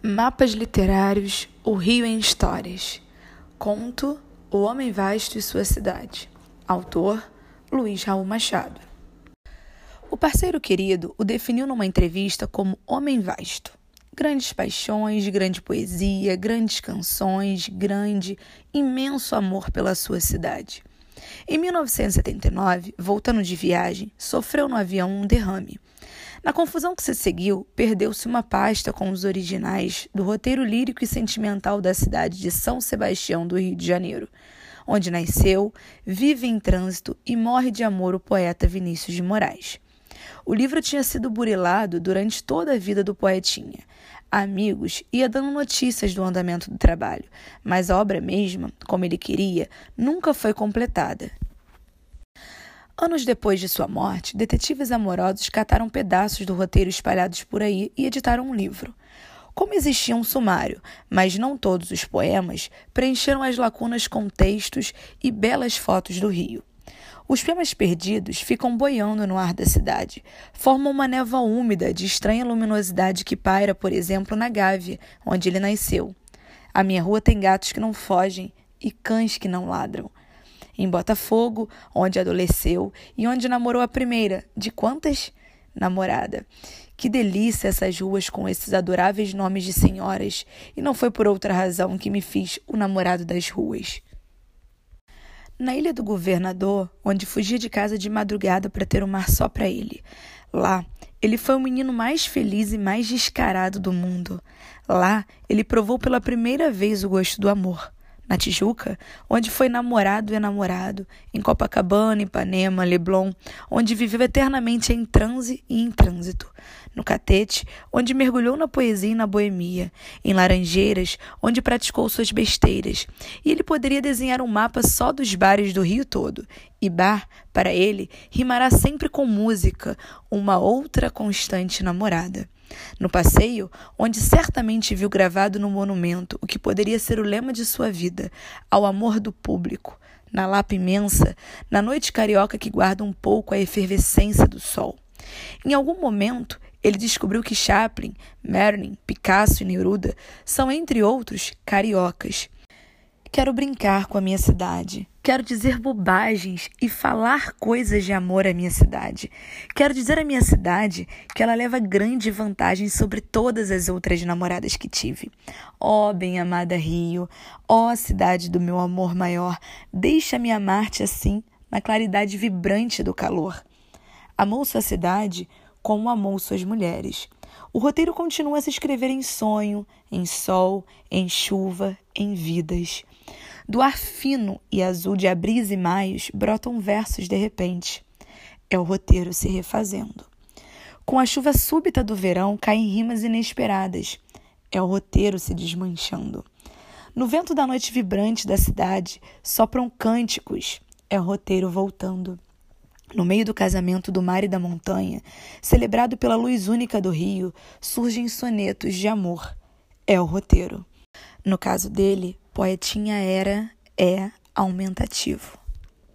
Mapas literários O Rio em Histórias. Conto O Homem Vasto e Sua Cidade. Autor Luiz Raul Machado. O parceiro querido o definiu numa entrevista como homem vasto. Grandes paixões, grande poesia, grandes canções, grande, imenso amor pela sua cidade. Em 1979, voltando de viagem, sofreu no avião um derrame. Na confusão que se seguiu, perdeu-se uma pasta com os originais do roteiro lírico e sentimental da cidade de São Sebastião do Rio de Janeiro, onde nasceu, vive em trânsito e morre de amor o poeta Vinícius de Moraes. O livro tinha sido burilado durante toda a vida do poetinha. Amigos ia dando notícias do andamento do trabalho, mas a obra mesma, como ele queria, nunca foi completada. Anos depois de sua morte, detetives amorosos cataram pedaços do roteiro espalhados por aí e editaram um livro. Como existia um sumário, mas não todos os poemas, preencheram as lacunas com textos e belas fotos do rio. Os poemas perdidos ficam boiando no ar da cidade, formam uma névoa úmida de estranha luminosidade que paira, por exemplo, na Gávea, onde ele nasceu. A minha rua tem gatos que não fogem e cães que não ladram em Botafogo, onde adolesceu e onde namorou a primeira de quantas? Namorada. Que delícia essas ruas com esses adoráveis nomes de senhoras, e não foi por outra razão que me fiz o namorado das ruas. Na ilha do governador, onde fugia de casa de madrugada para ter o mar só para ele. Lá, ele foi o menino mais feliz e mais descarado do mundo. Lá, ele provou pela primeira vez o gosto do amor na Tijuca, onde foi namorado e namorado, em Copacabana, Ipanema, Leblon, onde viveu eternamente em transe e em trânsito, no Catete, onde mergulhou na poesia e na boemia, em Laranjeiras, onde praticou suas besteiras, e ele poderia desenhar um mapa só dos bares do Rio todo, e bar, para ele, rimará sempre com música, uma outra constante namorada. No passeio, onde certamente viu gravado no monumento o que poderia ser o lema de sua vida, ao amor do público, na lapa imensa, na noite carioca que guarda um pouco a efervescência do sol. Em algum momento, ele descobriu que Chaplin, Merlin, Picasso e Neruda são, entre outros, cariocas. Quero brincar com a minha cidade. Quero dizer bobagens e falar coisas de amor à minha cidade. Quero dizer à minha cidade que ela leva grande vantagem sobre todas as outras namoradas que tive. Ó oh, bem-amada Rio, ó oh, cidade do meu amor maior, deixa-me amar-te assim, na claridade vibrante do calor. Amou sua cidade como amou suas mulheres. O roteiro continua a se escrever em sonho, em sol, em chuva, em vidas. Do ar fino e azul de abris e maios brotam versos de repente. É o roteiro se refazendo. Com a chuva súbita do verão caem rimas inesperadas. É o roteiro se desmanchando. No vento da noite vibrante da cidade sopram cânticos. É o roteiro voltando. No meio do casamento do mar e da montanha, celebrado pela luz única do rio, surgem sonetos de amor. É o roteiro. No caso dele, poetinha era, é aumentativo.